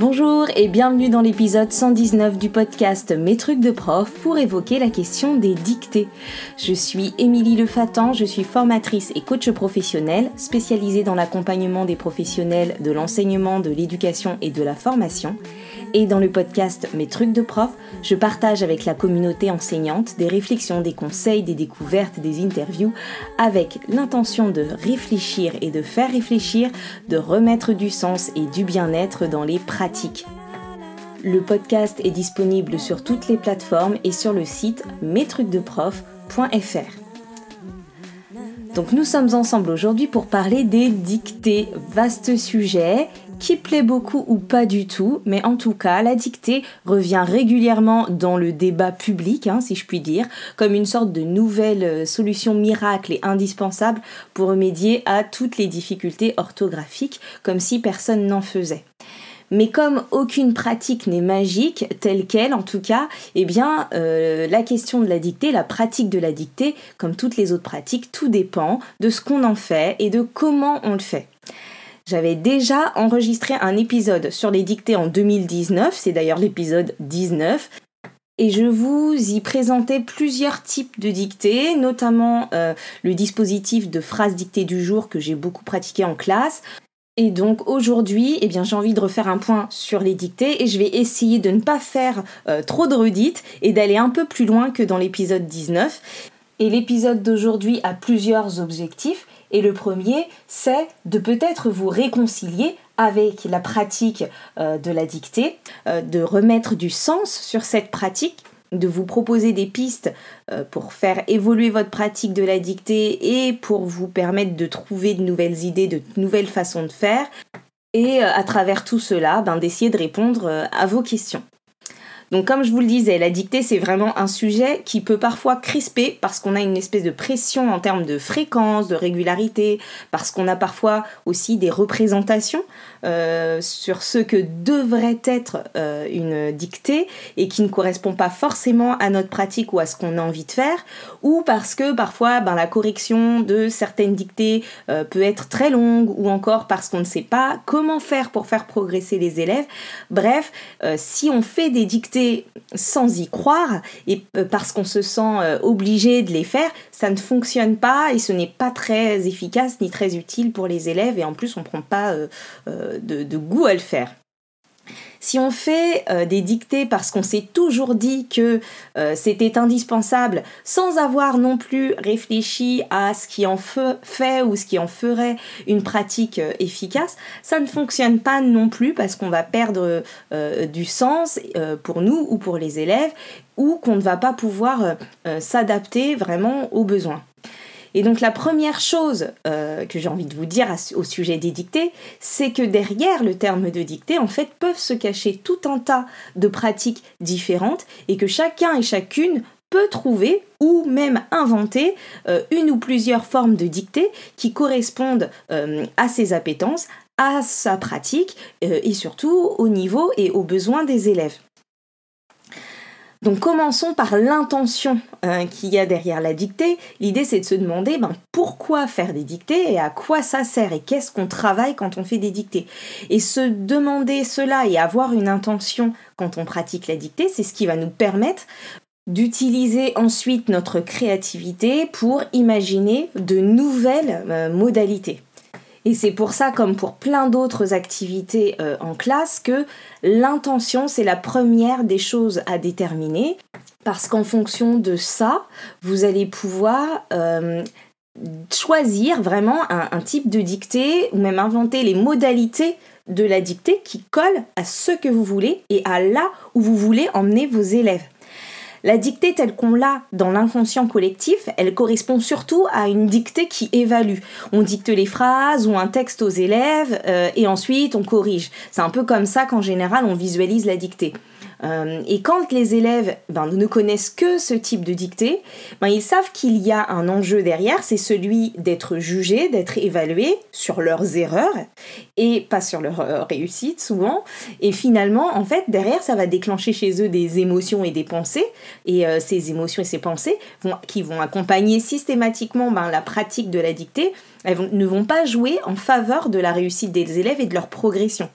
Bonjour et bienvenue dans l'épisode 119 du podcast Mes trucs de prof pour évoquer la question des dictées. Je suis Émilie Lefatan, je suis formatrice et coach professionnelle spécialisée dans l'accompagnement des professionnels de l'enseignement, de l'éducation et de la formation. Et dans le podcast Mes trucs de prof, je partage avec la communauté enseignante des réflexions, des conseils, des découvertes, des interviews avec l'intention de réfléchir et de faire réfléchir, de remettre du sens et du bien-être dans les pratiques. Le podcast est disponible sur toutes les plateformes et sur le site mestrucsdeprof.fr. Donc nous sommes ensemble aujourd'hui pour parler des dictées, vaste sujet qui plaît beaucoup ou pas du tout, mais en tout cas, la dictée revient régulièrement dans le débat public, hein, si je puis dire, comme une sorte de nouvelle euh, solution miracle et indispensable pour remédier à toutes les difficultés orthographiques, comme si personne n'en faisait. Mais comme aucune pratique n'est magique, telle qu'elle en tout cas, eh bien euh, la question de la dictée, la pratique de la dictée, comme toutes les autres pratiques, tout dépend de ce qu'on en fait et de comment on le fait. J'avais déjà enregistré un épisode sur les dictées en 2019, c'est d'ailleurs l'épisode 19, et je vous y présentais plusieurs types de dictées, notamment euh, le dispositif de phrases dictées du jour que j'ai beaucoup pratiqué en classe. Et donc aujourd'hui, eh bien, j'ai envie de refaire un point sur les dictées et je vais essayer de ne pas faire euh, trop de redites et d'aller un peu plus loin que dans l'épisode 19. Et l'épisode d'aujourd'hui a plusieurs objectifs. Et le premier, c'est de peut-être vous réconcilier avec la pratique euh, de la dictée, euh, de remettre du sens sur cette pratique, de vous proposer des pistes euh, pour faire évoluer votre pratique de la dictée et pour vous permettre de trouver de nouvelles idées, de nouvelles façons de faire. Et à travers tout cela, ben, d'essayer de répondre à vos questions. Donc comme je vous le disais, la dictée c'est vraiment un sujet qui peut parfois crisper parce qu'on a une espèce de pression en termes de fréquence, de régularité, parce qu'on a parfois aussi des représentations euh, sur ce que devrait être euh, une dictée et qui ne correspond pas forcément à notre pratique ou à ce qu'on a envie de faire, ou parce que parfois ben, la correction de certaines dictées euh, peut être très longue, ou encore parce qu'on ne sait pas comment faire pour faire progresser les élèves. Bref, si on fait des dictées sans y croire et parce qu'on se sent obligé de les faire, ça ne fonctionne pas et ce n'est pas très efficace ni très utile pour les élèves et en plus on ne prend pas euh, de goût à le faire. Si on fait euh, des dictées parce qu'on s'est toujours dit que euh, c'était indispensable, sans avoir non plus réfléchi à ce qui en fait ou ce qui en ferait une pratique euh, efficace, ça ne fonctionne pas non plus parce qu'on va perdre du sens pour nous ou pour les élèves ou qu'on ne va pas pouvoir s'adapter vraiment aux besoins. Et donc la première chose euh, que j'ai envie de vous dire au sujet des dictées, c'est que derrière le terme de dictée, en fait, peuvent se cacher tout un tas de pratiques différentes et que chacun et chacune peut trouver ou même inventer euh, une ou plusieurs formes de dictée qui correspondent euh, à ses appétences, à sa pratique et surtout au niveau et aux besoins des élèves. Donc commençons par l'intention euh, qu'il y a derrière la dictée. L'idée c'est de se demander ben, pourquoi faire des dictées et à quoi ça sert et qu'est-ce qu'on travaille quand on fait des dictées. Et se demander cela et avoir une intention quand on pratique la dictée, c'est ce qui va nous permettre d'utiliser ensuite notre créativité pour imaginer de nouvelles euh, modalités. Et c'est pour ça, comme pour plein d'autres activités euh, en classe, que l'intention, c'est la première des choses à déterminer. Parce qu'en fonction de ça, vous allez pouvoir euh, choisir vraiment un, type de dictée ou même inventer les modalités de la dictée qui collent à ce que vous voulez et à là où vous voulez emmener vos élèves. La dictée telle qu'on l'a dans l'inconscient collectif, elle correspond surtout à une dictée qui évalue. On dicte les phrases ou un texte aux élèves euh, et ensuite on corrige. C'est un peu comme ça qu'en général on visualise la dictée. Euh, et quand les élèves ben, ne connaissent que ce type de dictée, ben, ils savent qu'il y a un enjeu derrière, c'est celui d'être jugé, d'être évalué sur leurs erreurs et pas sur leur euh, réussite souvent. Et finalement, en fait, derrière, ça va déclencher chez eux des émotions et des pensées. Et euh, ces émotions et ces pensées vont, qui vont accompagner systématiquement ben, la pratique de la dictée, elles ne vont pas jouer en faveur de la réussite des élèves et de leur progression.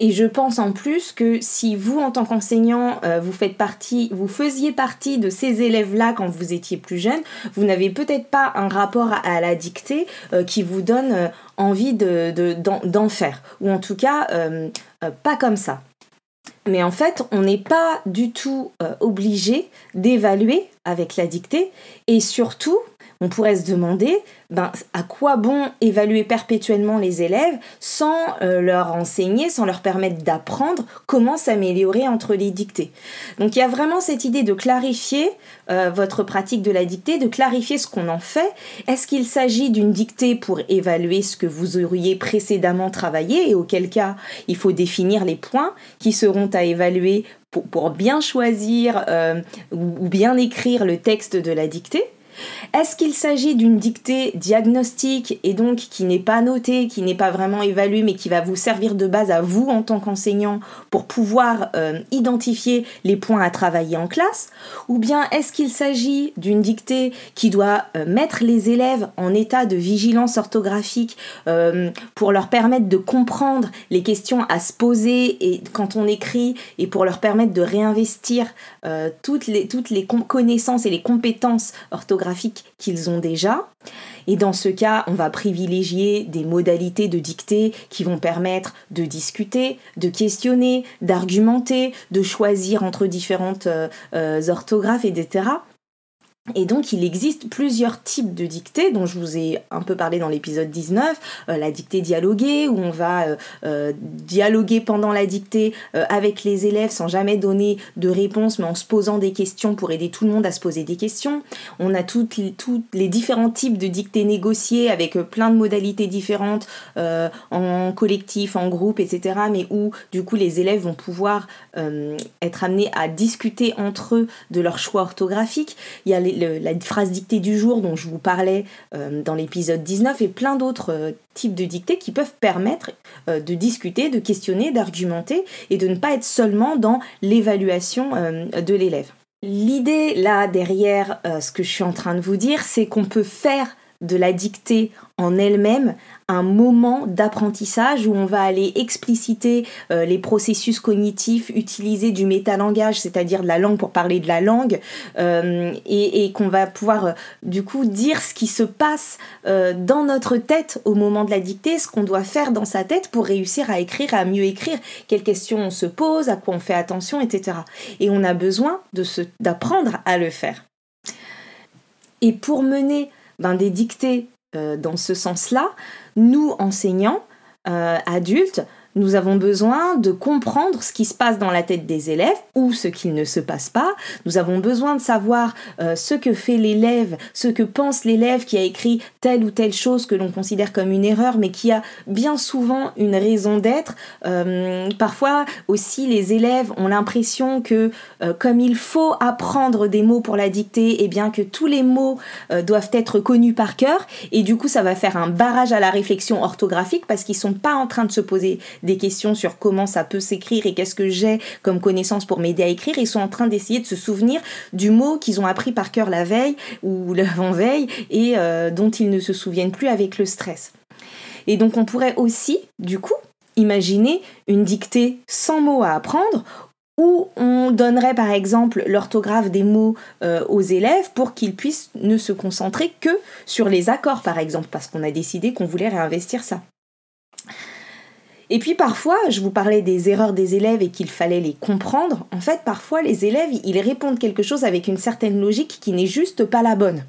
Et je pense en plus que si vous, en tant qu'enseignant, euh, vous faites partie, vous faisiez partie de ces élèves-là quand vous étiez plus jeune, vous n'avez peut-être pas un rapport à, la dictée euh, qui vous donne euh, envie d'en faire. Ou en tout cas, pas comme ça. Mais en fait, on n'est pas du tout obligé d'évaluer avec la dictée. Et surtout, on pourrait se demander ben, à quoi bon évaluer perpétuellement les élèves sans euh, leur enseigner, sans leur permettre d'apprendre comment s'améliorer entre les dictées? Donc il y a vraiment cette idée de clarifier euh, votre pratique de la dictée, de clarifier ce qu'on en fait. Est-ce qu'il s'agit d'une dictée pour évaluer ce que vous auriez précédemment travaillé et auquel cas il faut définir les points qui seront à évaluer pour, bien choisir euh, ou bien écrire le texte de la dictée? Est-ce qu'il s'agit d'une dictée diagnostique et donc qui n'est pas notée, qui n'est pas vraiment évaluée, mais qui va vous servir de base à vous en tant qu'enseignant pour pouvoir euh, identifier les points à travailler en classe? Ou bien est-ce qu'il s'agit d'une dictée qui doit euh, mettre les élèves en état de vigilance orthographique euh, pour leur permettre de comprendre les questions à se poser quand on écrit et pour leur permettre de réinvestir toutes les, toutes les connaissances et les compétences orthographiques qu'ils ont déjà. Et dans ce cas, on va privilégier des modalités de dictée qui vont permettre de discuter, de questionner, d'argumenter, de choisir entre différentes euh, euh, orthographes, etc. Et donc il existe plusieurs types de dictées dont je vous ai un peu parlé dans l'épisode 19, euh, la dictée dialoguée où on va euh, euh, dialoguer pendant la dictée avec les élèves sans jamais donner de réponse mais en se posant des questions pour aider tout le monde à se poser des questions. On a toutes les, les différents types de dictées négociées avec plein de modalités différentes en collectif, en groupe, etc. mais où du coup les élèves vont pouvoir être amenés à discuter entre eux de leur choix orthographique. Il y a les, la phrase dictée du jour dont je vous parlais euh, dans l'épisode 19 et plein d'autres euh, types de dictées qui peuvent permettre euh, de discuter, de questionner, d'argumenter et de ne pas être seulement dans l'évaluation de l'élève. L'idée là derrière ce que je suis en train de vous dire, c'est qu'on peut faire de la dictée en elle-même un moment d'apprentissage où on va aller expliciter euh, les processus cognitifs, utiliser du métalangage, c'est-à-dire de la langue pour parler de la langue, euh, et, qu'on va pouvoir euh, du coup dire ce qui se passe dans notre tête au moment de la dictée, ce qu'on doit faire dans sa tête pour réussir à écrire, à mieux écrire, quelles questions on se pose, à quoi on fait attention, etc. Et on a besoin d'apprendre à le faire. Et pour mener ben, des dictées dans ce sens-là, nous, enseignants, euh, adultes, nous avons besoin de comprendre ce qui se passe dans la tête des élèves ou ce qu'il ne se passe pas. Nous avons besoin de savoir euh, ce que fait l'élève, ce que pense l'élève qui a écrit telle ou telle chose que l'on considère comme une erreur, mais qui a bien souvent une raison d'être. Euh, parfois aussi, les élèves ont l'impression que euh, comme il faut apprendre des mots pour la dictée, eh bien que tous les mots doivent être connus par cœur, et du coup ça va faire un barrage à la réflexion orthographique parce qu'ils sont pas en train de se poser des questions sur comment ça peut s'écrire et qu'est-ce que j'ai comme connaissance pour m'aider à écrire. Ils sont en train d'essayer de se souvenir du mot qu'ils ont appris par cœur la veille ou l'avant-veille et euh, dont ils ne se souviennent plus avec le stress. Et donc on pourrait aussi, du coup, imaginer une dictée sans mots à apprendre où on donnerait par exemple l'orthographe des mots euh, aux élèves pour qu'ils puissent ne se concentrer que sur les accords par exemple, parce qu'on a décidé qu'on voulait réinvestir ça. Et puis parfois, je vous parlais des erreurs des élèves et qu'il fallait les comprendre. En fait, parfois, les élèves, ils répondent quelque chose avec une certaine logique qui n'est juste pas la bonne.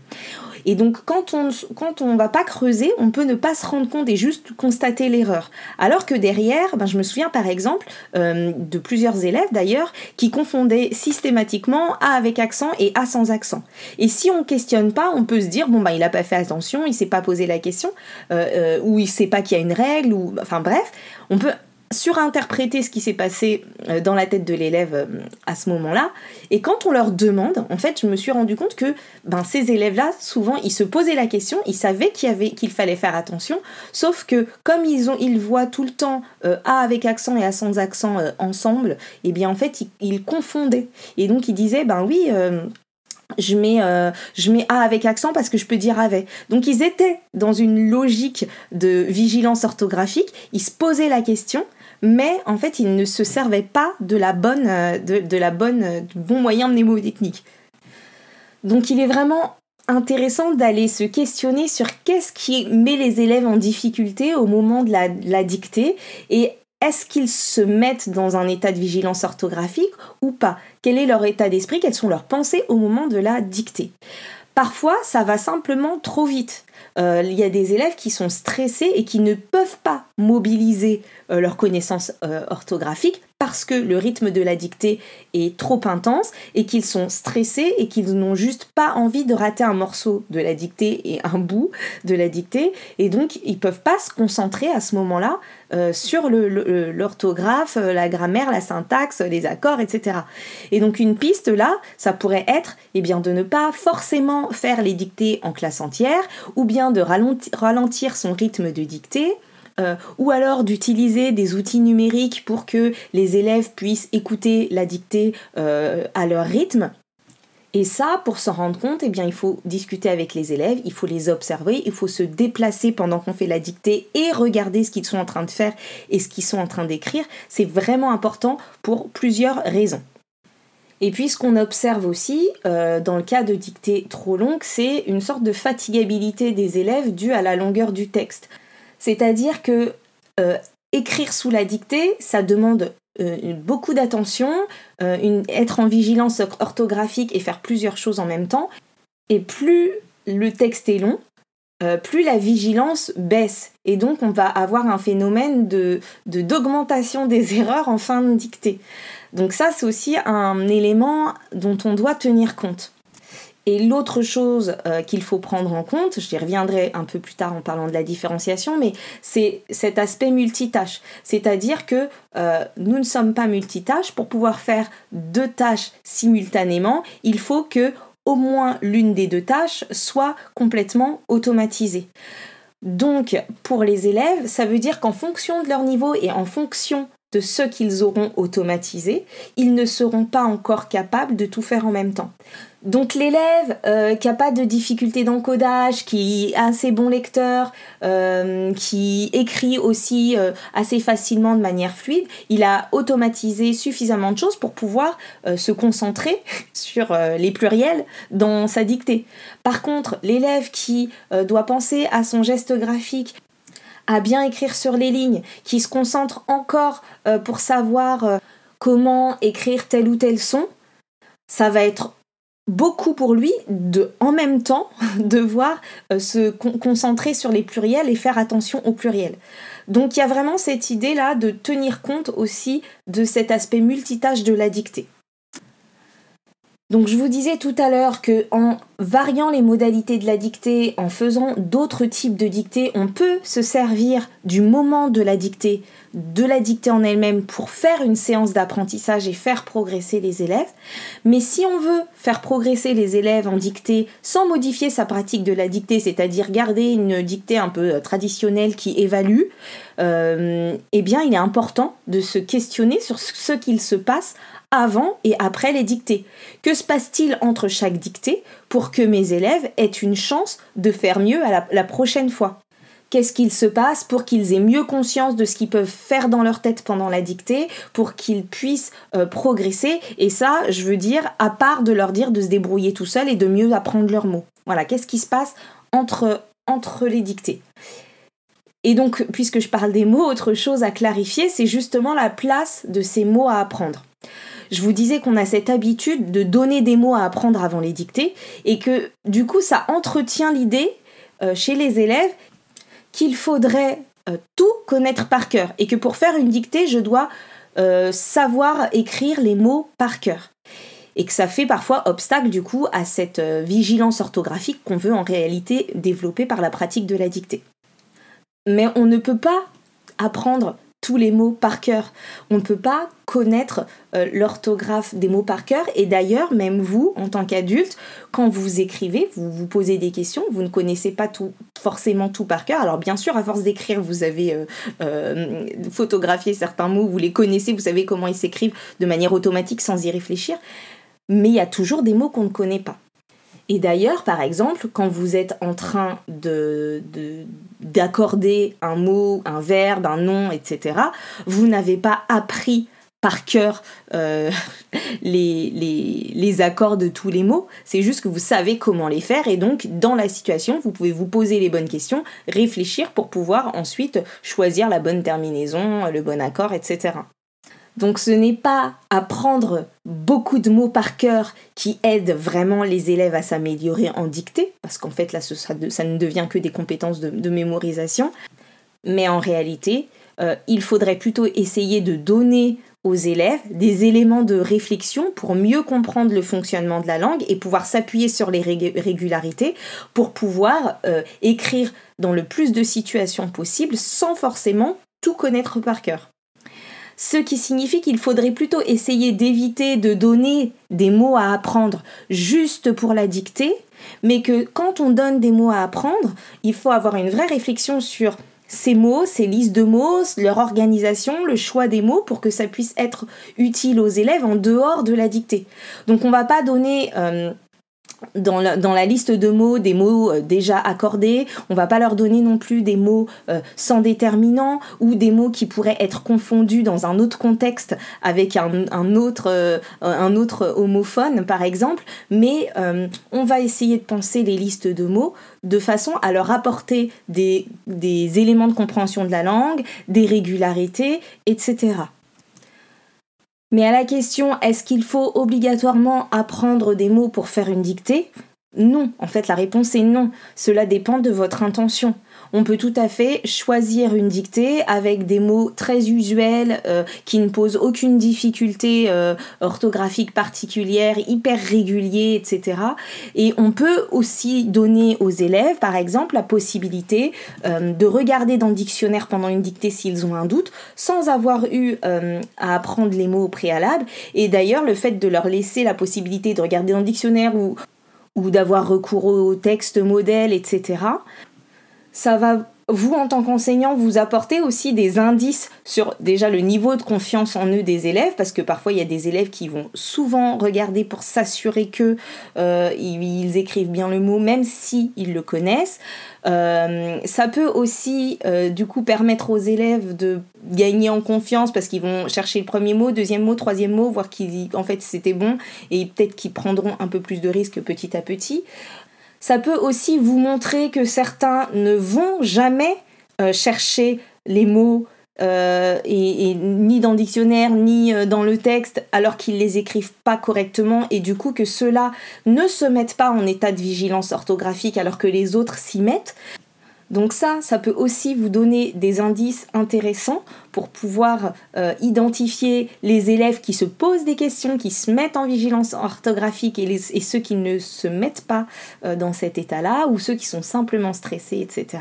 Et donc, quand on quand va pas creuser, on peut ne pas se rendre compte et juste constater l'erreur. Alors que derrière, ben, je me souviens par exemple euh, de plusieurs élèves d'ailleurs qui confondaient systématiquement A avec accent et A sans accent. Et si on questionne pas, on peut se dire bon ben il a pas fait attention, il s'est pas posé la question, euh, euh, ou il sait pas qu'il y a une règle, ou enfin bref, on peut surinterpréter ce qui s'est passé euh, dans la tête de l'élève euh, à ce moment-là. Et quand on leur demande, en fait, je me suis rendu compte que ben, ces élèves-là, souvent, ils se posaient la question, ils savaient qu'il, avait, qu'il fallait faire attention, sauf que comme ils, ont, ils voient tout le temps euh, A avec accent et A sans accent ensemble, et eh bien en fait, ils, confondaient. Et donc, ils disaient, ben oui, je mets, je mets A avec accent parce que je peux dire avait. Donc ils étaient dans une logique de vigilance orthographique, ils se posaient la question, mais en fait, ils ne se servaient pas de la bonne, euh, de, la bonne, euh, bon moyen mnémotechnique. Donc, il est vraiment intéressant d'aller se questionner sur qu'est-ce qui met les élèves en difficulté au moment de la, de la dictée et est-ce qu'ils se mettent dans un état de vigilance orthographique ou pas? Quel est leur état d'esprit? Quelles sont leurs pensées au moment de la dictée? Parfois, ça va simplement trop vite. Euh, il y a des élèves qui sont stressés et qui ne peuvent pas mobiliser euh, leurs connaissances euh, orthographiques parce que le rythme de la dictée est trop intense et qu'ils sont stressés et qu'ils n'ont juste pas envie de rater un morceau de la dictée et un bout de la dictée et donc ils peuvent pas se concentrer à ce moment-là euh, sur l'orthographe, euh, la grammaire, la syntaxe, les accords, etc. Et donc une piste là, ça pourrait être eh bien, de ne pas forcément faire les dictées en classe entière ou bien de ralentir son rythme de dictée euh, ou alors d'utiliser des outils numériques pour que les élèves puissent écouter la dictée euh, à leur rythme. Et ça, pour s'en rendre compte, eh bien, il faut discuter avec les élèves, il faut les observer, il faut se déplacer pendant qu'on fait la dictée et regarder ce qu'ils sont en train de faire et ce qu'ils sont en train d'écrire. C'est vraiment important pour plusieurs raisons. Et puis ce qu'on observe aussi euh, dans le cas de dictée trop longue, c'est une sorte de fatigabilité des élèves due à la longueur du texte. C'est-à-dire que euh, écrire sous la dictée, ça demande euh, beaucoup d'attention, euh, être en vigilance orthographique et faire plusieurs choses en même temps. Et plus le texte est long, plus la vigilance baisse. Et donc on va avoir un phénomène de d'augmentation des erreurs en fin de dictée. Donc ça, c'est aussi un élément dont on doit tenir compte. Et l'autre chose euh, qu'il faut prendre en compte, j'y reviendrai un peu plus tard en parlant de la différenciation, mais c'est cet aspect multitâche. C'est-à-dire que euh, nous ne sommes pas multitâches. Pour pouvoir faire deux tâches simultanément, il faut que au moins l'une des deux tâches soit complètement automatisée. Donc, pour les élèves, ça veut dire qu'en fonction de leur niveau et en fonction de ce qu'ils auront automatisé, ils ne seront pas encore capables de tout faire en même temps. Donc l'élève euh, qui n'a pas de difficulté d'encodage, qui est assez bon lecteur, euh, qui écrit aussi euh, assez facilement de manière fluide, il a automatisé suffisamment de choses pour pouvoir se concentrer sur les pluriels dans sa dictée. Par contre, l'élève qui doit penser à son geste graphique, à bien écrire sur les lignes, qui se concentre encore pour savoir comment écrire tel ou tel son, ça va être beaucoup pour lui de en même temps devoir euh, se concentrer sur les pluriels et faire attention aux pluriels. Donc il y a vraiment cette idée là de tenir compte aussi de cet aspect multitâche de la dictée. Donc je vous disais tout à l'heure que en variant les modalités de la dictée, en faisant d'autres types de dictées, on peut se servir du moment de la dictée, de la dictée en elle-même pour faire une séance d'apprentissage et faire progresser les élèves. Mais si on veut faire progresser les élèves en dictée sans modifier sa pratique de la dictée, c'est-à-dire garder une dictée un peu euh, traditionnelle qui évalue, euh, eh bien il est important de se questionner sur ce qu'il se passe avant et après les dictées. Que se passe-t-il entre chaque dictée pour que mes élèves aient une chance de faire mieux la, prochaine fois? Qu'est-ce qu'il se passe pour qu'ils aient mieux conscience de ce qu'ils peuvent faire dans leur tête pendant la dictée, pour qu'ils puissent euh, progresser? Et ça, je veux dire, à part de leur dire de se débrouiller tout seul et de mieux apprendre leurs mots. Voilà, qu'est-ce qui se passe entre les dictées? Et donc, puisque je parle des mots, autre chose à clarifier, c'est justement la place de ces mots à apprendre. Je vous disais qu'on a cette habitude de donner des mots à apprendre avant les dictées et que du coup ça entretient l'idée euh, chez les élèves qu'il faudrait euh, tout connaître par cœur et que pour faire une dictée je dois euh, savoir écrire les mots par cœur et que ça fait parfois obstacle du coup à cette vigilance orthographique qu'on veut en réalité développer par la pratique de la dictée. Mais on ne peut pas apprendre tous les mots par cœur. On ne peut pas connaître euh, l'orthographe des mots par cœur. Et d'ailleurs, même vous, en tant qu'adulte, quand vous écrivez, vous vous posez des questions, vous ne connaissez pas forcément tout par cœur. Alors bien sûr, à force d'écrire, vous avez euh, euh, photographié certains mots, vous les connaissez, vous savez comment ils s'écrivent de manière automatique sans y réfléchir. Mais il y a toujours des mots qu'on ne connaît pas. Et d'ailleurs, par exemple, quand vous êtes en train de, d'accorder un mot, un verbe, un nom, etc., vous n'avez pas appris par cœur euh, les, les, accords de tous les mots, c'est juste que vous savez comment les faire et donc dans la situation, vous pouvez vous poser les bonnes questions, réfléchir pour pouvoir ensuite choisir la bonne terminaison, le bon accord, etc. Donc ce n'est pas apprendre beaucoup de mots par cœur qui aide vraiment les élèves à s'améliorer en dictée, parce qu'en fait là ça, ne devient que des compétences de, mémorisation, mais en réalité euh, il faudrait plutôt essayer de donner aux élèves des éléments de réflexion pour mieux comprendre le fonctionnement de la langue et pouvoir s'appuyer sur les régularités pour pouvoir euh, écrire dans le plus de situations possibles sans forcément tout connaître par cœur. Ce qui signifie qu'il faudrait plutôt essayer d'éviter de donner des mots à apprendre juste pour la dictée, mais que quand on donne des mots à apprendre, il faut avoir une vraie réflexion sur ces mots, ces listes de mots, leur organisation, le choix des mots pour que ça puisse être utile aux élèves en dehors de la dictée. Donc on va pas donner euh, dans la, liste de mots des mots euh, déjà accordés. On va pas leur donner non plus des mots euh, sans déterminant ou des mots qui pourraient être confondus dans un autre contexte avec un, autre, euh, un autre homophone, par exemple. Mais on va essayer de penser les listes de mots de façon à leur apporter des, des éléments de compréhension de la langue, des régularités, etc. Mais à la question est-ce qu'il faut obligatoirement apprendre des mots pour faire une dictée? Non, en fait la réponse est non. Cela dépend de votre intention on peut tout à fait choisir une dictée avec des mots très usuels euh, qui ne posent aucune difficulté euh, orthographique particulière, hyper réguliers, etc. Et on peut aussi donner aux élèves, par exemple, la possibilité euh, de regarder dans le dictionnaire pendant une dictée s'ils ont un doute, sans avoir eu à apprendre les mots au préalable. Et d'ailleurs, le fait de leur laisser la possibilité de regarder dans le dictionnaire ou ou d'avoir recours au texte modèle, etc ça va vous, en tant qu'enseignant, vous apporter aussi des indices sur déjà le niveau de confiance en eux des élèves, parce que parfois il y a des élèves qui vont souvent regarder pour s'assurer que euh, ils écrivent bien le mot, même si ils le connaissent. Euh, ça peut aussi euh, du coup permettre aux élèves de gagner en confiance parce qu'ils vont chercher le premier mot, deuxième mot, troisième mot, voir qu'en fait c'était bon et peut-être qu'ils prendront un peu plus de risques petit à petit. Ça peut aussi vous montrer que certains ne vont jamais euh, chercher les mots euh, ni dans le dictionnaire ni euh, dans le texte alors qu'ils les écrivent pas correctement et du coup que ceux-là ne se mettent pas en état de vigilance orthographique alors que les autres s'y mettent. Donc ça, ça peut aussi vous donner des indices intéressants pour pouvoir euh, identifier les élèves qui se posent des questions, qui se mettent en vigilance orthographique et, ceux qui ne se mettent pas euh, dans cet état-là, ou ceux qui sont simplement stressés, etc.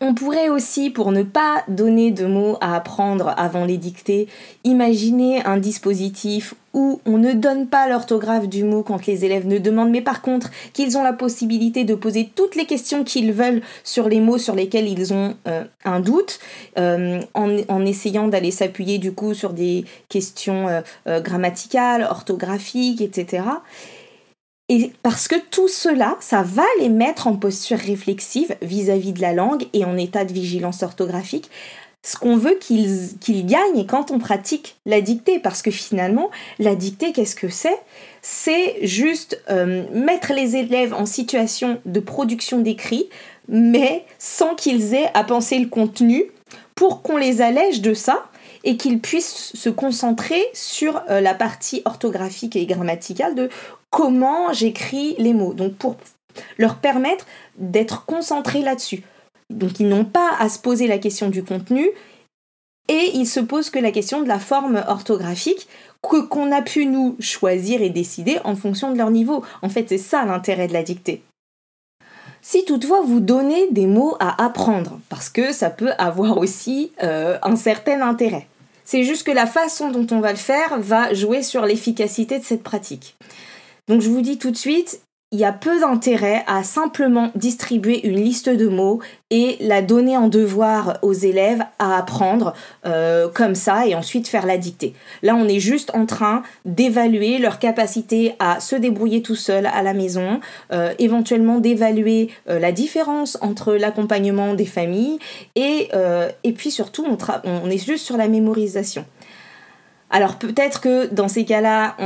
On pourrait aussi, pour ne pas donner de mots à apprendre avant les dictées, imaginer un dispositif où on ne donne pas l'orthographe du mot quand les élèves ne demandent, mais par contre qu'ils ont la possibilité de poser toutes les questions qu'ils veulent sur les mots sur lesquels ils ont euh, un doute, euh, en, essayant d'aller s'appuyer du coup sur des questions euh, grammaticales, orthographiques, etc. Et parce que tout cela, ça va les mettre en posture réflexive vis-à-vis de la langue et en état de vigilance orthographique. Ce qu'on veut qu'ils gagnent quand on pratique la dictée, parce que finalement, la dictée, qu'est-ce que c'est? C'est juste euh, mettre les élèves en situation de production d'écrit, mais sans qu'ils aient à penser le contenu, pour qu'on les allège de ça et qu'ils puissent se concentrer sur euh, la partie orthographique et grammaticale de comment j'écris les mots. Donc pour leur permettre d'être concentrés là-dessus. Donc ils n'ont pas à se poser la question du contenu et ils se posent que la question de la forme orthographique que qu'on a pu nous choisir et décider en fonction de leur niveau. En fait, c'est ça l'intérêt de la dictée. Si toutefois vous donnez des mots à apprendre, parce que ça peut avoir aussi euh, un certain intérêt. C'est juste que la façon dont on va le faire va jouer sur l'efficacité de cette pratique. Donc je vous dis tout de suite, il y a peu d'intérêt à simplement distribuer une liste de mots et la donner en devoir aux élèves à apprendre euh, comme ça et ensuite faire la dictée. Là, on est juste en train d'évaluer leur capacité à se débrouiller tout seul à la maison, euh, éventuellement d'évaluer euh, la différence entre l'accompagnement des familles et, puis surtout, on est juste sur la mémorisation. Alors peut-être que dans ces cas-là,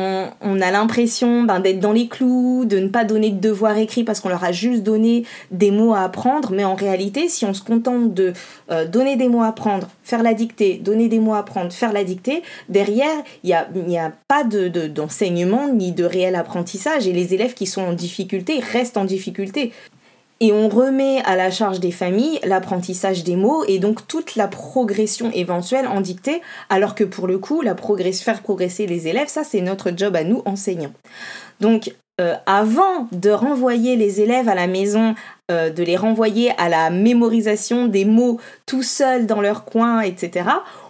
on, a l'impression ben, d'être dans les clous, de ne pas donner de devoirs écrits parce qu'on leur a juste donné des mots à apprendre, mais en réalité, si on se contente de euh, donner des mots à apprendre, faire la dictée, donner des mots à apprendre, faire la dictée, derrière, il n'y a, a, pas d'enseignement ni de réel apprentissage. Et les élèves qui sont en difficulté restent en difficulté et on remet à la charge des familles l'apprentissage des mots et donc toute la progression éventuelle en dictée, alors que pour le coup, la faire progresser les élèves, ça c'est notre job à nous enseignants. Donc euh, avant de renvoyer les élèves à la maison, euh, de les renvoyer à la mémorisation des mots tout seuls dans leur coin, etc.,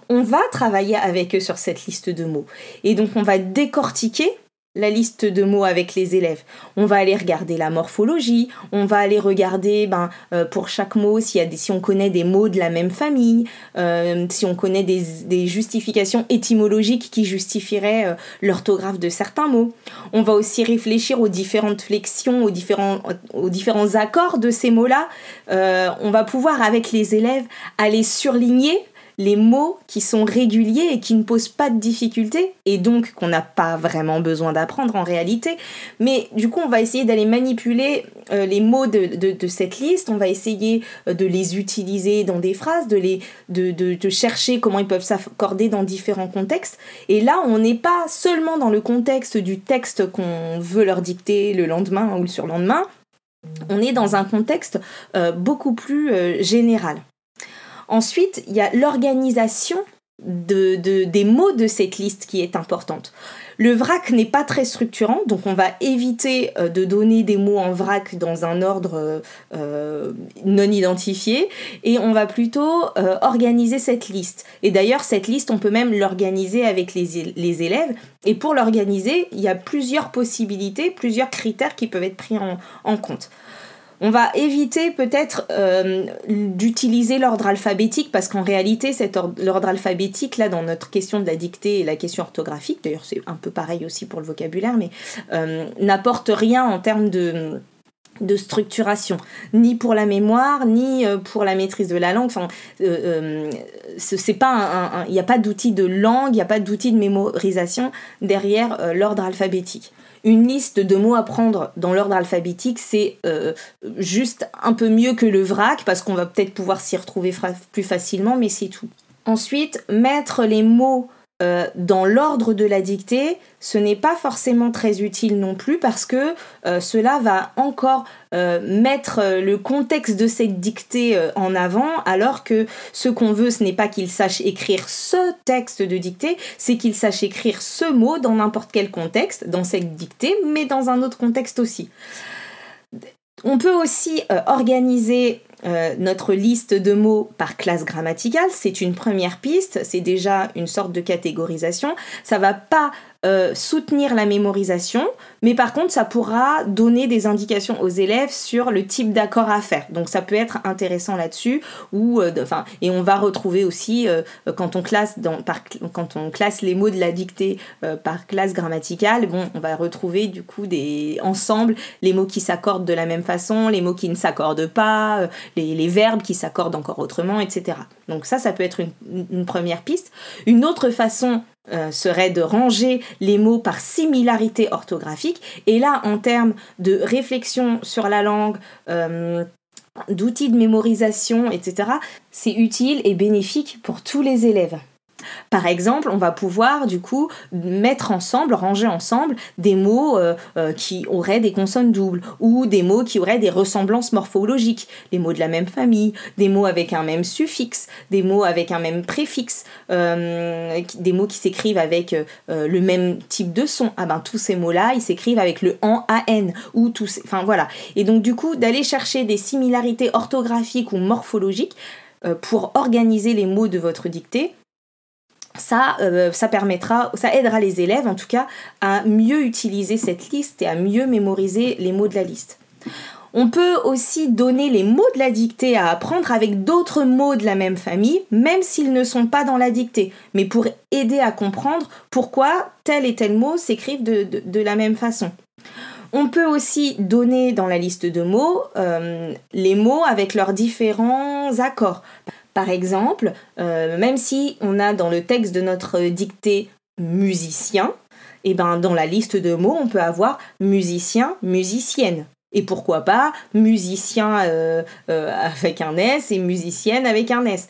on va travailler avec eux sur cette liste de mots. Et donc on va décortiquer la liste de mots avec les élèves. On va aller regarder la morphologie, on va aller regarder ben, euh, pour chaque mot y a si on connaît des mots de la même famille, euh, si on connaît des, justifications étymologiques qui justifieraient euh, l'orthographe de certains mots. On va aussi réfléchir aux différentes flexions, aux différents, aux différents accords de ces mots-là. on va pouvoir avec les élèves aller surligner les mots qui sont réguliers et qui ne posent pas de difficultés, et donc qu'on n'a pas vraiment besoin d'apprendre en réalité. Mais du coup, on va essayer d'aller manipuler euh, les mots de, cette liste, on va essayer euh, de les utiliser dans des phrases, de, les, de, de chercher comment ils peuvent s'accorder dans différents contextes. Et là, on n'est pas seulement dans le contexte du texte qu'on veut leur dicter le lendemain ou le surlendemain, on est dans un contexte euh, beaucoup plus général. Ensuite, il y a l'organisation de, des mots de cette liste qui est importante. Le vrac n'est pas très structurant, donc on va éviter euh, de donner des mots en vrac dans un ordre euh, non identifié et on va plutôt euh, organiser cette liste. Et d'ailleurs, cette liste, on peut même l'organiser avec les, élèves. Et pour l'organiser, il y a plusieurs possibilités, plusieurs critères qui peuvent être pris en compte. On va éviter peut-être euh, d'utiliser l'ordre alphabétique parce qu'en réalité, cet l'ordre alphabétique, là, dans notre question de la dictée et la question orthographique, d'ailleurs c'est un peu pareil aussi pour le vocabulaire, mais euh, n'apporte rien en termes de de structuration, ni pour la mémoire, ni euh, pour la maîtrise de la langue. Enfin, c'est pas il n'y a pas d'outil de langue, il n'y a pas d'outil de mémorisation derrière l'ordre alphabétique une liste de mots à prendre dans l'ordre alphabétique, c'est euh, juste un peu mieux que le vrac parce qu'on va peut-être pouvoir s'y retrouver plus facilement, mais c'est tout. Ensuite, mettre les mots euh, dans l'ordre de la dictée, ce n'est pas forcément très utile non plus parce que euh, cela va encore euh, mettre le contexte de cette dictée en avant alors que ce qu'on veut ce n'est pas qu'il sache écrire ce texte de dictée, c'est qu'il sache écrire ce mot dans n'importe quel contexte, dans cette dictée, mais dans un autre contexte aussi. On peut aussi organiser euh, notre liste de mots par classe grammaticale, c'est une première piste, c'est déjà une sorte de catégorisation. Ça va pas euh, soutenir la mémorisation, mais par contre, ça pourra donner des indications aux élèves sur le type d'accord à faire. Donc, ça peut être intéressant là-dessus. Euh, et on va retrouver aussi quand on classe quand on classe les mots de la dictée par classe grammaticale, bon, on va retrouver du coup des ensemble les mots qui s'accordent de la même façon, les mots qui ne s'accordent pas, les, verbes qui s'accordent encore autrement, etc. Donc ça, ça peut être une, première piste. Une autre façon euh, serait de ranger les mots par similarité orthographique. Et là, en termes de réflexion sur la langue, euh, d'outils de mémorisation, etc., c'est utile et bénéfique pour tous les élèves. Par exemple, on va pouvoir du coup mettre ensemble, ranger ensemble des mots euh, euh, qui auraient des consonnes doubles ou des mots qui auraient des ressemblances morphologiques, les mots de la même famille, des mots avec un même suffixe, des mots avec un même préfixe, euh, des mots qui s'écrivent avec le même type de son. Ah ben tous ces mots-là, ils s'écrivent avec le en an ou tous, enfin voilà. Et donc du coup d'aller chercher des similarités orthographiques ou morphologiques pour organiser les mots de votre dictée ça, euh, ça permettra, ça aidera les élèves en tout cas à mieux utiliser cette liste et à mieux mémoriser les mots de la liste. On peut aussi donner les mots de la dictée à apprendre avec d'autres mots de la même famille, même s'ils ne sont pas dans la dictée, mais pour aider à comprendre pourquoi tel et tel mot s'écrivent de, la même façon. On peut aussi donner dans la liste de mots euh, les mots avec leurs différents accords. Par exemple, euh, même si on a dans le texte de notre dictée musicien, et eh ben dans la liste de mots, on peut avoir musicien, musicienne. Et pourquoi pas musicien euh, euh, avec un S et musicienne avec un S.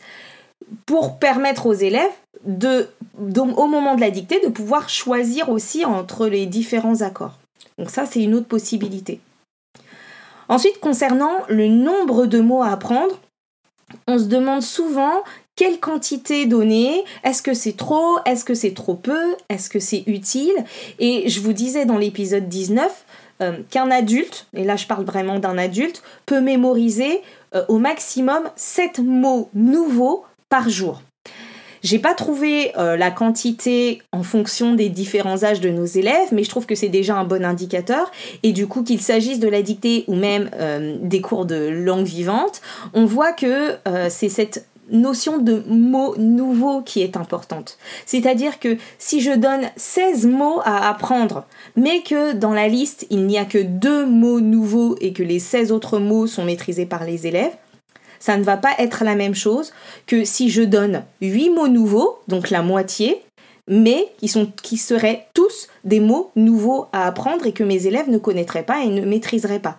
Pour permettre aux élèves, de, au moment de la dictée, de pouvoir choisir aussi entre les différents accords. Donc ça, c'est une autre possibilité. Ensuite, concernant le nombre de mots à apprendre, on se demande souvent quelle quantité donner, est-ce que c'est trop, est-ce que c'est trop peu, est-ce que c'est utile? Et je vous disais dans l'épisode 19 euh, qu'un adulte, et là je parle vraiment d'un adulte, peut mémoriser euh, au maximum 7 mots nouveaux par jour. J'ai pas trouvé euh, la quantité en fonction des différents âges de nos élèves, mais je trouve que c'est déjà un bon indicateur. Et du coup, qu'il s'agisse de la dictée ou même des cours de langue vivante, on voit que c'est cette notion de mots nouveaux qui est importante. C'est-à-dire que si je donne 16 mots à apprendre, mais que dans la liste il n'y a que deux mots nouveaux et que les 16 autres mots sont maîtrisés par les élèves, ça ne va pas être la même chose que si je donne 8 mots nouveaux, donc la moitié, mais qui, seraient tous des mots nouveaux à apprendre et que mes élèves ne connaîtraient pas et ne maîtriseraient pas.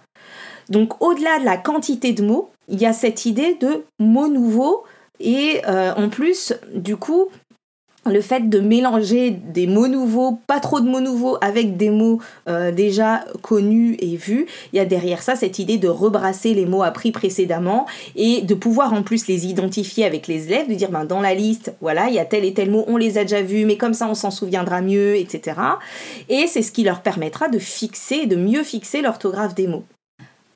Donc au-delà de la quantité de mots, il y a cette idée de mots nouveaux et euh, en plus, du coup, le fait de mélanger des mots nouveaux, pas trop de mots nouveaux, avec des mots euh, déjà connus et vus, il y a derrière ça cette idée de rebrasser les mots appris précédemment et de pouvoir en plus les identifier avec les élèves, de dire ben, dans la liste, voilà, il y a tel et tel mot, on les a déjà vus, mais comme ça on s'en souviendra mieux, etc. Et c'est ce qui leur permettra de fixer, de mieux fixer l'orthographe des mots.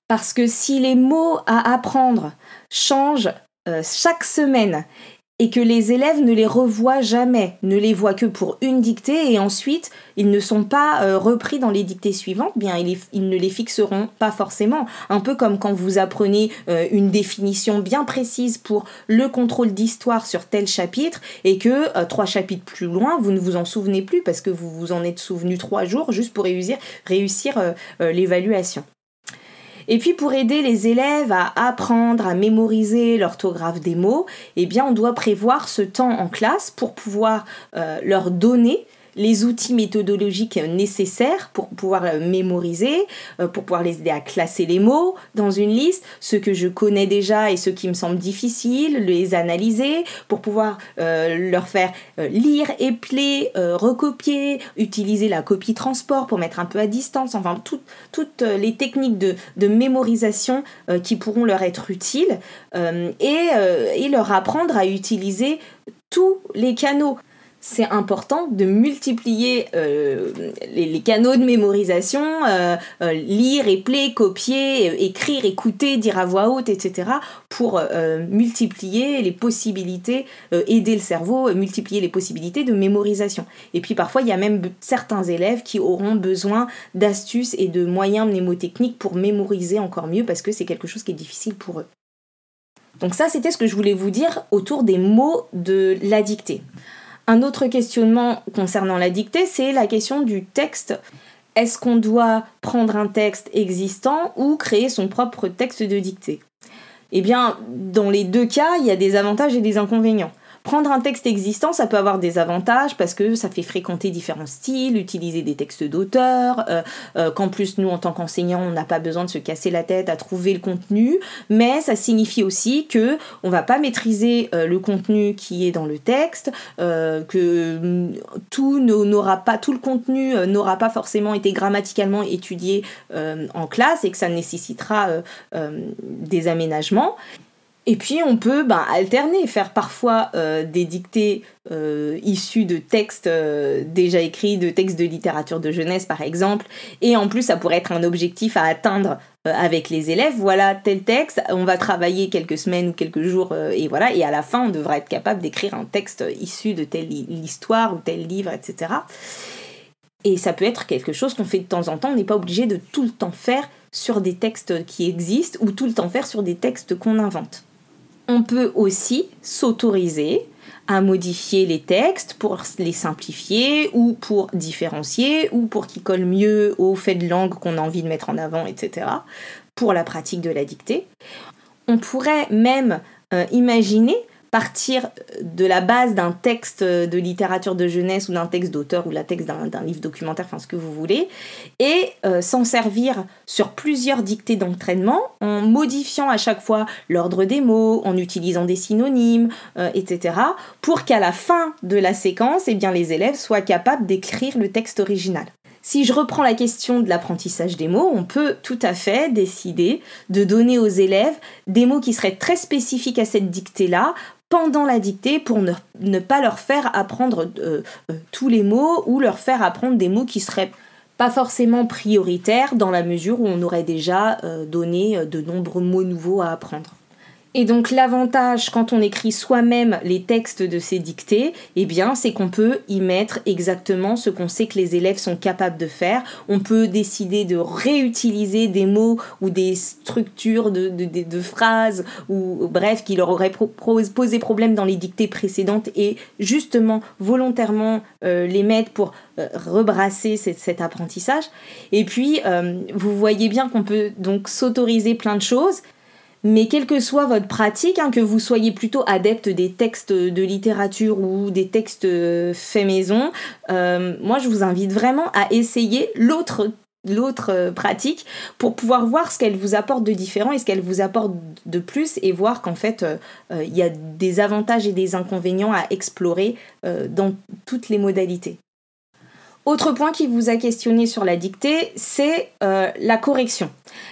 Parce que si les mots à apprendre changent euh, chaque semaine et que les élèves ne les revoient jamais, ne les voient que pour une dictée et ensuite ils ne sont pas euh, repris dans les dictées suivantes, bien ils, ne les fixeront pas forcément. Un peu comme quand vous apprenez euh, une définition bien précise pour le contrôle d'histoire sur tel chapitre et que trois chapitres plus loin vous ne vous en souvenez plus parce que vous vous en êtes souvenu trois jours juste pour réussir l'évaluation. Et puis pour aider les élèves à apprendre à mémoriser l'orthographe des mots, eh bien on doit prévoir ce temps en classe pour pouvoir euh, leur donner les outils méthodologiques nécessaires pour pouvoir mémoriser, euh, pour pouvoir les aider à classer les mots dans une liste, ce que je connais déjà et ce qui me semble difficile, les analyser, pour pouvoir euh, leur faire euh, lire, épeler, recopier, utiliser la copie transport pour mettre un peu à distance, enfin toutes les techniques de, mémorisation qui pourront leur être utiles et leur apprendre à utiliser tous les canaux c'est important de multiplier euh, les, canaux de mémorisation, euh, euh, lire, épeler, copier, écrire, écouter, dire à voix haute, etc., pour multiplier les possibilités, aider le cerveau, multiplier les possibilités de mémorisation. Et puis parfois, il y a même certains élèves qui auront besoin d'astuces et de moyens mnémotechniques pour mémoriser encore mieux parce que c'est quelque chose qui est difficile pour eux. Donc ça, c'était ce que je voulais vous dire autour des mots de la dictée. Un autre questionnement concernant la dictée, c'est la question du texte. Est-ce qu'on doit prendre un texte existant ou créer son propre texte de dictée? Eh bien, dans les deux cas, il y a des avantages et des inconvénients. Prendre un texte existant, ça peut avoir des avantages parce que ça fait fréquenter différents styles, utiliser des textes d'auteurs, euh, euh, qu'en plus nous en tant qu'enseignants on n'a pas besoin de se casser la tête à trouver le contenu, mais ça signifie aussi que on va pas maîtriser euh, le contenu qui est dans le texte, que mm, tout n'aura pas tout le contenu n'aura pas forcément été grammaticalement étudié en classe et que ça nécessitera des aménagements. Et puis on peut ben, alterner, faire parfois euh, des dictées euh, issues de textes euh, déjà écrits, de textes de littérature de jeunesse par exemple, et en plus ça pourrait être un objectif à atteindre avec les élèves. Voilà tel texte, on va travailler quelques semaines ou quelques jours, et voilà, et à la fin on devra être capable d'écrire un texte issu de telle histoire ou tel livre, etc. Et ça peut être quelque chose qu'on fait de temps en temps, on n'est pas obligé de tout le temps faire sur des textes qui existent ou tout le temps faire sur des textes qu'on invente. On peut aussi s'autoriser à modifier les textes pour les simplifier ou pour différencier ou pour qu'ils collent mieux au fait de langue qu'on a envie de mettre en avant, etc. pour la pratique de la dictée. On pourrait même euh, imaginer partir de la base d'un texte de littérature de jeunesse ou d'un texte d'auteur ou la texte d'un livre documentaire, enfin ce que vous voulez, et euh, s'en servir sur plusieurs dictées d'entraînement en modifiant à chaque fois l'ordre des mots, en utilisant des synonymes, euh, etc., pour qu'à la fin de la séquence, eh bien, les élèves soient capables d'écrire le texte original. Si je reprends la question de l'apprentissage des mots, on peut tout à fait décider de donner aux élèves des mots qui seraient très spécifiques à cette dictée-là pendant la dictée pour ne, pas leur faire apprendre euh, euh, tous les mots ou leur faire apprendre des mots qui seraient pas forcément prioritaires dans la mesure où on aurait déjà euh, donné de nombreux mots nouveaux à apprendre. Et donc l'avantage quand on écrit soi-même les textes de ces dictées, eh bien c'est qu'on peut y mettre exactement ce qu'on sait que les élèves sont capables de faire. On peut décider de réutiliser des mots ou des structures de, de, phrases ou bref qui leur auraient posé problème dans les dictées précédentes et justement volontairement euh, les mettre pour euh, rebrasser cet, apprentissage. Et puis euh, vous voyez bien qu'on peut donc s'autoriser plein de choses mais quelle que soit votre pratique, hein, que vous soyez plutôt adepte des textes de littérature ou des textes euh, faits maison, euh, moi je vous invite vraiment à essayer l'autre euh, pratique pour pouvoir voir ce qu'elle vous apporte de différent et ce qu'elle vous apporte de plus et voir qu'en fait il y a des avantages et des inconvénients à explorer dans toutes les modalités. Autre point qui vous a questionné sur la dictée, c'est euh, la correction.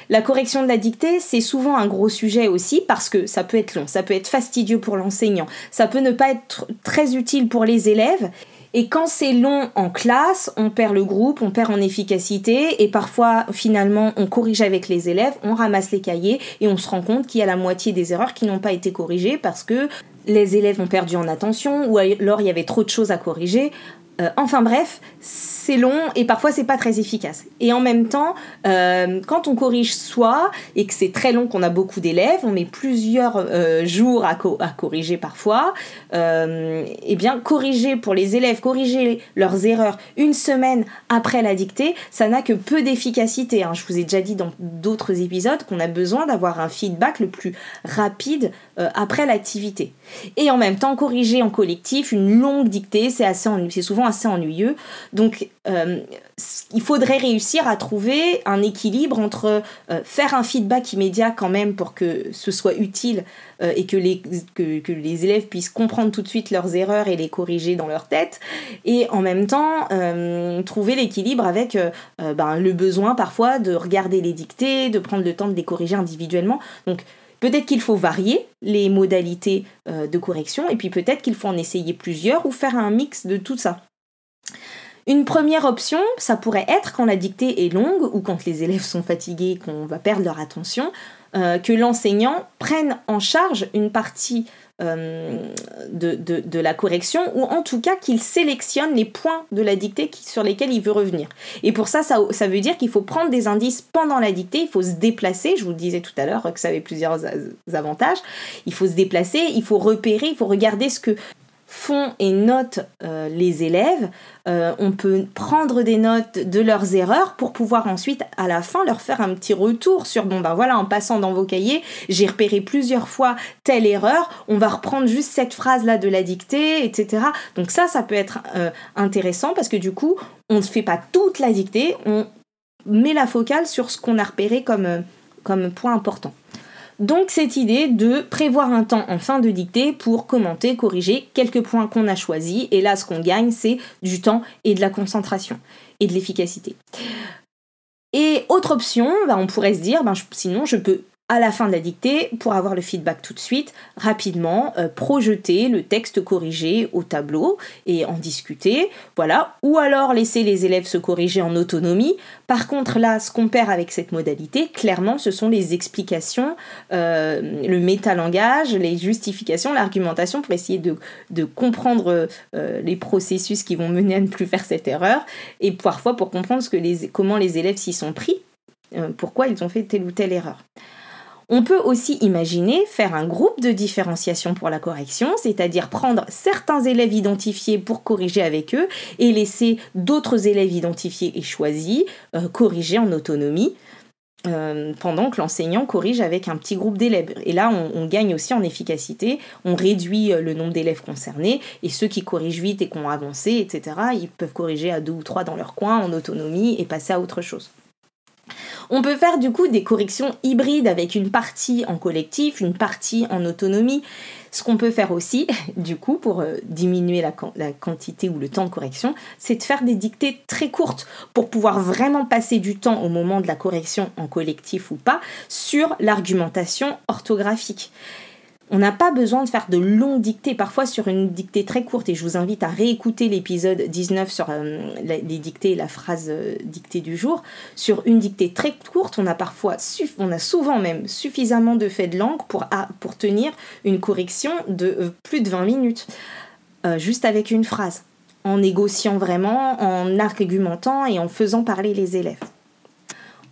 La correction de la dictée, c'est souvent un gros sujet aussi parce que ça peut être long, ça peut être fastidieux pour l'enseignant, ça peut ne pas être très utile pour les élèves. Et quand c'est long en classe, on perd le groupe, on perd en efficacité et parfois finalement on corrige avec les élèves, on ramasse les cahiers et on se rend compte qu'il y a la moitié des erreurs qui n'ont pas été corrigées parce que les élèves ont perdu en attention ou alors il y avait trop de choses à corriger. Euh, enfin bref, c'est long et parfois c'est pas très efficace. Et en même temps, euh, quand on corrige soi et que c'est très long, qu'on a beaucoup d'élèves, on met plusieurs euh, jours à, corriger parfois, et bien corriger pour les élèves, corriger leurs erreurs une semaine après la dictée, ça n'a que peu d'efficacité. Hein. Je vous ai déjà dit dans d'autres épisodes qu'on a besoin d'avoir un feedback le plus rapide après l'activité. Et en même temps, corriger en collectif une longue dictée, c'est souvent assez ennuyeux. Donc, euh, il faudrait réussir à trouver un équilibre entre euh, faire un feedback immédiat quand même pour que ce soit utile euh, et que les, élèves puissent comprendre tout de suite leurs erreurs et les corriger dans leur tête, et en même temps trouver l'équilibre avec ben, le besoin parfois de regarder les dictées, de prendre le temps de les corriger individuellement. Donc, Peut-être qu'il faut varier les modalités de correction et puis peut-être qu'il faut en essayer plusieurs ou faire un mix de tout ça. Une première option, ça pourrait être quand la dictée est longue ou quand les élèves sont fatigués, qu'on va perdre leur attention, euh, que l'enseignant prenne en charge une partie euh, de, la correction ou en tout cas qu'il sélectionne les points de la dictée sur lesquels il veut revenir. Et pour ça, ça, ça veut dire qu'il faut prendre des indices pendant la dictée, il faut se déplacer, je vous le disais tout à l'heure que ça avait plusieurs avantages, il faut se déplacer, il faut repérer, il faut regarder ce que font et notent euh, les élèves. Euh, on peut prendre des notes de leurs erreurs pour pouvoir ensuite, à la fin, leur faire un petit retour sur bon ben voilà, en passant dans vos cahiers, j'ai repéré plusieurs fois telle erreur, on va reprendre juste cette phrase-là de la dictée, etc. Donc ça, ça peut être euh, intéressant parce que du coup, on ne fait pas toute la dictée, on met la focale sur ce qu'on a repéré comme point important. Donc cette idée de prévoir un temps en fin de dictée pour commenter, corriger quelques points qu'on a choisis. Et là, ce qu'on gagne, c'est du temps et de la concentration et de l'efficacité. Et autre option, bah, on pourrait se dire, ben, sinon je peux à la fin de la dictée, pour avoir le feedback tout de suite, rapidement euh, projeter le texte corrigé au tableau et en discuter, voilà, ou alors laisser les élèves se corriger en autonomie. Par contre, là, ce qu'on perd avec cette modalité, clairement, ce sont les explications, euh, le métalangage, les justifications, l'argumentation pour essayer de, comprendre euh, les processus qui vont mener à ne plus faire cette erreur et parfois pour comprendre ce que les, comment les élèves s'y sont pris, pourquoi ils ont fait telle ou telle erreur. On peut aussi imaginer faire un groupe de différenciation pour la correction, c'est-à-dire prendre certains élèves identifiés pour corriger avec eux et laisser d'autres élèves identifiés et choisis euh, corriger en autonomie. Euh, pendant que l'enseignant corrige avec un petit groupe d'élèves. Et là, on, gagne aussi en efficacité, on réduit euh, le nombre d'élèves concernés, et ceux qui corrigent vite et qui ont avancé, etc., ils peuvent corriger à deux ou trois dans leur coin en autonomie et passer à autre chose. On peut faire du coup des corrections hybrides avec une partie en collectif, une partie en autonomie. Ce qu'on peut faire aussi, du coup, pour euh, diminuer la, quantité ou le temps de correction, c'est de faire des dictées très courtes pour pouvoir vraiment passer du temps au moment de la correction en collectif ou pas sur l'argumentation orthographique. On n'a pas besoin de faire de longues dictées, parfois sur une dictée très courte, et je vous invite à réécouter l'épisode 19 sur euh, les dictées la phrase euh, dictée du jour. Sur une dictée très courte, on a parfois, on a souvent même suffisamment de faits de langue pour, pour tenir une correction de euh, plus de 20 minutes, juste avec une phrase, en négociant vraiment, en argumentant et en faisant parler les élèves.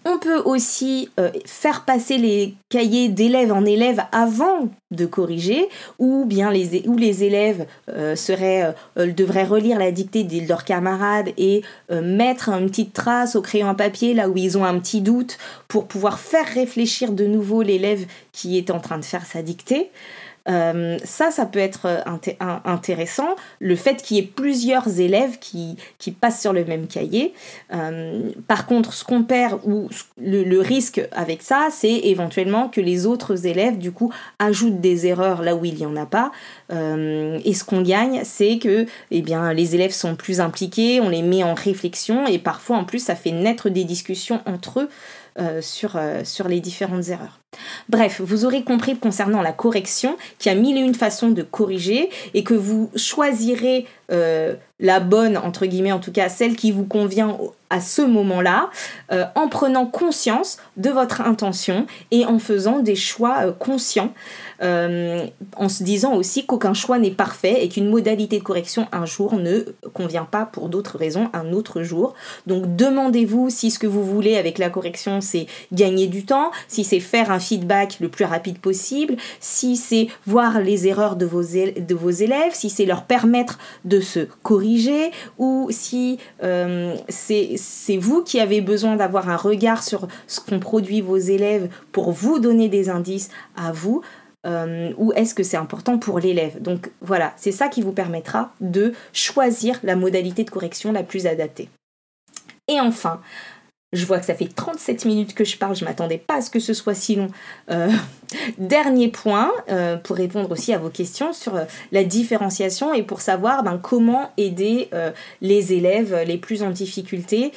On peut aussi euh, faire passer les cahiers d'élèves en élèves avant de corriger, ou bien les, les élèves euh, euh, devraient relire la dictée de leurs camarades et mettre une petite trace au crayon à papier là où ils ont un petit doute pour pouvoir faire réfléchir de nouveau l'élève qui est en train de faire sa dictée. Euh, ça, ça peut être euh, intéressant. Le fait qu'il y ait plusieurs élèves qui, passent sur le même cahier. Euh, par contre, ce qu'on perd ou le, risque avec ça, c'est éventuellement que les autres élèves, du coup, ajoutent des erreurs là où il n'y en a pas. et ce qu'on gagne, c'est que eh les élèves sont plus impliqués, on les met en réflexion et parfois, en plus, ça fait naître des discussions entre eux sur, sur les différentes erreurs. Bref, vous aurez compris concernant la correction qu'il y a mille et une façons de corriger et que vous choisirez euh, la bonne, entre guillemets en tout cas, celle qui vous convient à ce moment-là, euh, en prenant conscience de votre intention et en faisant des choix euh, conscients. En se disant aussi qu'aucun choix n'est parfait et qu'une modalité de correction un jour ne convient pas pour d'autres raisons un autre jour. Donc demandez-vous si ce que vous voulez avec la correction c'est gagner du temps, si c'est faire un feedback le plus rapide possible, si c'est voir les erreurs de vos, de vos élèves, si c'est leur permettre de se corriger ou si euh, c'est vous qui avez besoin d'avoir un regard sur ce qu'ont produit vos élèves pour vous donner des indices à vous. Euh, ou est-ce que c'est important pour l'élève Donc voilà, c'est ça qui vous permettra de choisir la modalité de correction la plus adaptée. Et enfin, je vois que ça fait 37 minutes que je parle, je m'attendais pas à ce que ce soit si long. Euh, dernier point, euh, pour répondre aussi à vos questions sur la différenciation et pour savoir ben, comment aider les élèves les plus en difficulté.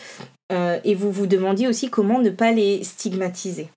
et vous vous demandiez aussi comment ne pas les stigmatiser.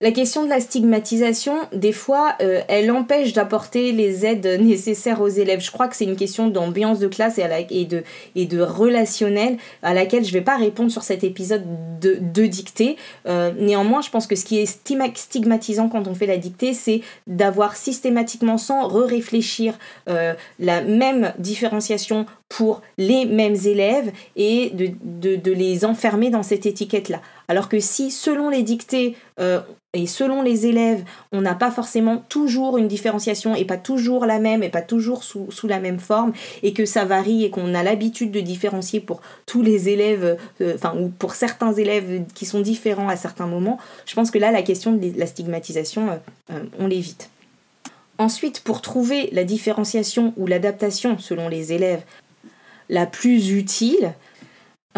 La question de la stigmatisation, des fois, euh, elle empêche d'apporter les aides nécessaires aux élèves. Je crois que c'est une question d'ambiance de classe et, de, et relationnel à laquelle je ne vais pas répondre sur cet épisode de, dictée. Euh, néanmoins, je pense que ce qui est stigmatisant quand on fait la dictée, c'est d'avoir systématiquement, sans re-réfléchir, euh, la même différenciation pour les mêmes élèves et de, de les enfermer dans cette étiquette-là. Alors que si, selon les dictées euh, et selon les élèves, on n'a pas forcément toujours une différenciation et pas toujours la même et pas toujours sous, la même forme et que ça varie et qu'on a l'habitude de différencier pour tous les élèves, euh, enfin, ou pour certains élèves qui sont différents à certains moments, je pense que là, la question de la stigmatisation, euh, on l'évite. Ensuite, pour trouver la différenciation ou l'adaptation selon les élèves la plus utile,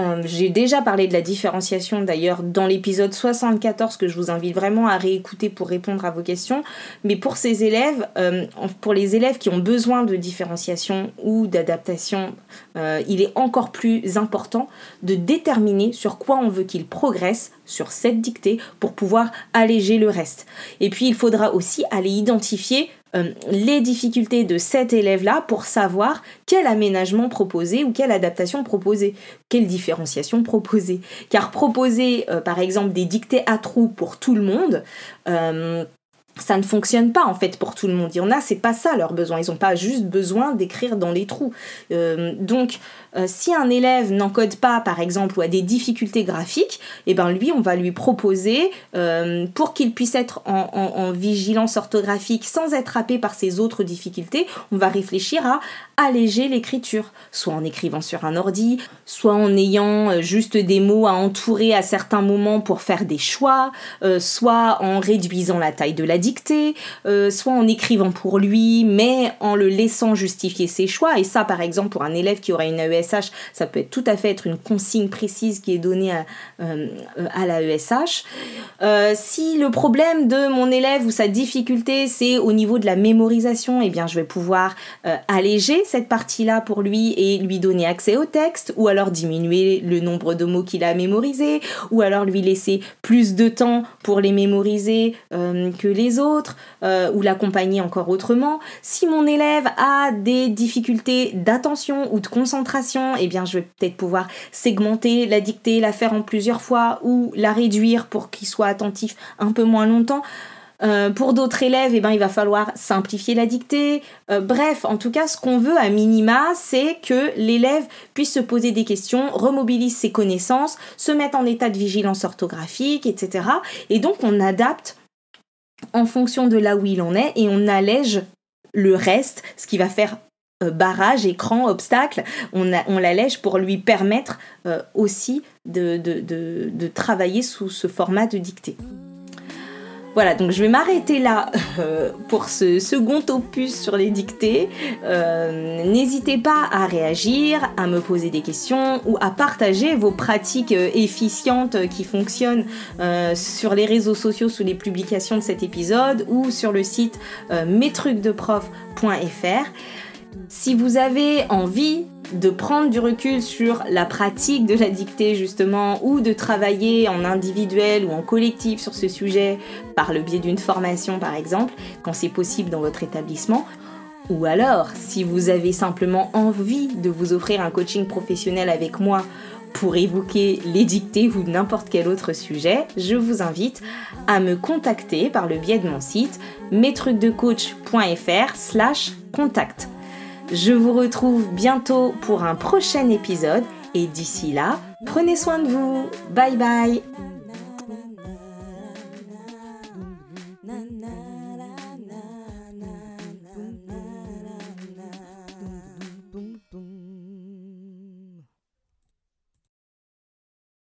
Euh, j'ai déjà parlé de la différenciation d'ailleurs dans l'épisode 74 que je vous invite vraiment à réécouter pour répondre à vos questions. Mais pour ces élèves, euh, pour les élèves qui ont besoin de différenciation ou d'adaptation, euh, il est encore plus important de déterminer sur quoi on veut qu'ils progressent sur cette dictée pour pouvoir alléger le reste. Et puis il faudra aussi aller identifier euh, les difficultés de cet élève-là pour savoir quel aménagement proposer ou quelle adaptation proposer, quelle différenciation proposer. Car proposer, euh, par exemple, des dictées à trous pour tout le monde, euh, ça ne fonctionne pas en fait pour tout le monde. Il y en a, c'est pas ça leur besoin. Ils n'ont pas juste besoin d'écrire dans les trous. donc, euh, si un élève n'encode pas, par exemple, ou a des difficultés graphiques, et eh ben lui, on va lui proposer, euh, pour qu'il puisse être en, vigilance orthographique sans être happé par ses autres difficultés, on va réfléchir à alléger l'écriture, soit en écrivant sur un ordi, soit en ayant euh, juste des mots à entourer à certains moments pour faire des choix, soit en réduisant la taille de la dictée, soit en écrivant pour lui, mais en le laissant justifier ses choix. Et ça, par exemple, pour un élève qui aurait une AES ça peut tout à fait être une consigne précise qui est donnée à, euh, ESH. Euh, si le problème de mon élève ou sa difficulté c'est au niveau de la mémorisation, eh bien je vais pouvoir euh, alléger cette partie-là pour lui et lui donner accès au texte, ou alors diminuer le nombre de mots qu'il a mémorisés, ou alors lui laisser plus de temps pour les mémoriser que les autres, ou l'accompagner encore autrement. Si mon élève a des difficultés d'attention ou de concentration, eh bien je vais peut-être pouvoir segmenter la dictée, la faire en plusieurs fois ou la réduire pour qu'il soit attentif un peu moins longtemps. Euh, pour d'autres élèves, eh ben, il va falloir simplifier la dictée. Euh, bref, en tout cas, ce qu'on veut à minima, c'est que l'élève puisse se poser des questions, remobilise ses connaissances, se mettre en état de vigilance orthographique, etc. Et donc, on adapte en fonction de là où il en est et on allège le reste, ce qui va faire barrage, écran, obstacle, on, on l'allège pour lui permettre euh, aussi de, travailler sous ce format de dictée. Voilà, donc je vais m'arrêter là euh, pour ce second opus sur les dictées. N'hésitez pas à réagir, à me poser des questions ou à partager vos pratiques efficientes qui fonctionnent sur les réseaux sociaux sous les publications de cet épisode ou sur le site mestrucsdeprof.fr. Si vous avez envie de prendre du recul sur la pratique de la dictée justement ou de travailler en individuel ou en collectif sur ce sujet par le biais d'une formation par exemple, quand c'est possible dans votre établissement, ou alors si vous avez simplement envie de vous offrir un coaching professionnel avec moi pour évoquer les dictées ou n'importe quel autre sujet, je vous invite à me contacter par le biais de mon site mestrucdecoach.fr slash contact. Je vous retrouve bientôt pour un prochain épisode et d'ici là, prenez soin de vous. Bye bye